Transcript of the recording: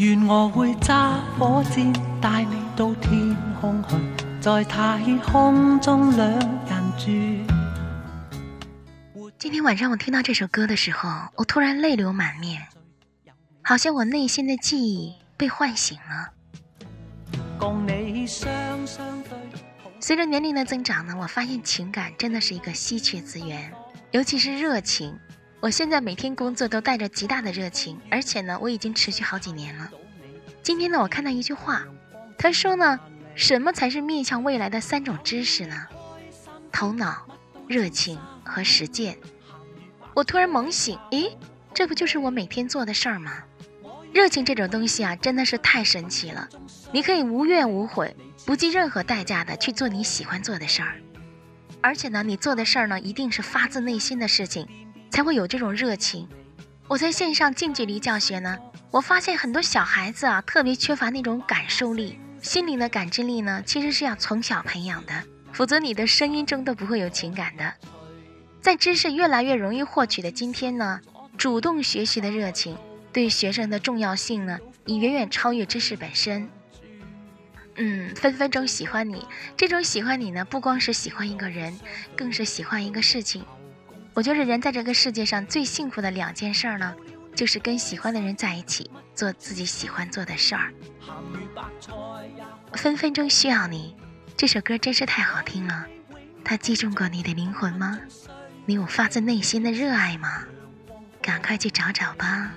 愿我会揸火箭带你到天空去，在太空中两人住。今天晚上我听到这首歌的时候，我突然泪流满面，好像我内心的记忆被唤醒了。随着年龄的增长呢，我发现情感真的是一个稀缺资源，尤其是热情。我现在每天工作都带着极大的热情，而且呢，我已经持续好几年了。今天呢，我看到一句话，他说呢，什么才是面向未来的三种知识呢？头脑、热情和实践。我突然猛醒，诶，这不就是我每天做的事儿吗？热情这种东西啊，真的是太神奇了。你可以无怨无悔、不计任何代价的去做你喜欢做的事儿，而且呢，你做的事儿呢，一定是发自内心的事情。才会有这种热情。我在线上近距离教学呢，我发现很多小孩子啊，特别缺乏那种感受力、心灵的感知力呢，其实是要从小培养的，否则你的声音中都不会有情感的。在知识越来越容易获取的今天呢，主动学习的热情对学生的重要性呢，已远远超越知识本身。嗯，分分钟喜欢你，这种喜欢你呢，不光是喜欢一个人，更是喜欢一个事情。我觉得人在这个世界上最幸福的两件事呢，就是跟喜欢的人在一起，做自己喜欢做的事儿。分分钟需要你，这首歌真是太好听了。它击中过你的灵魂吗？你有发自内心的热爱吗？赶快去找找吧。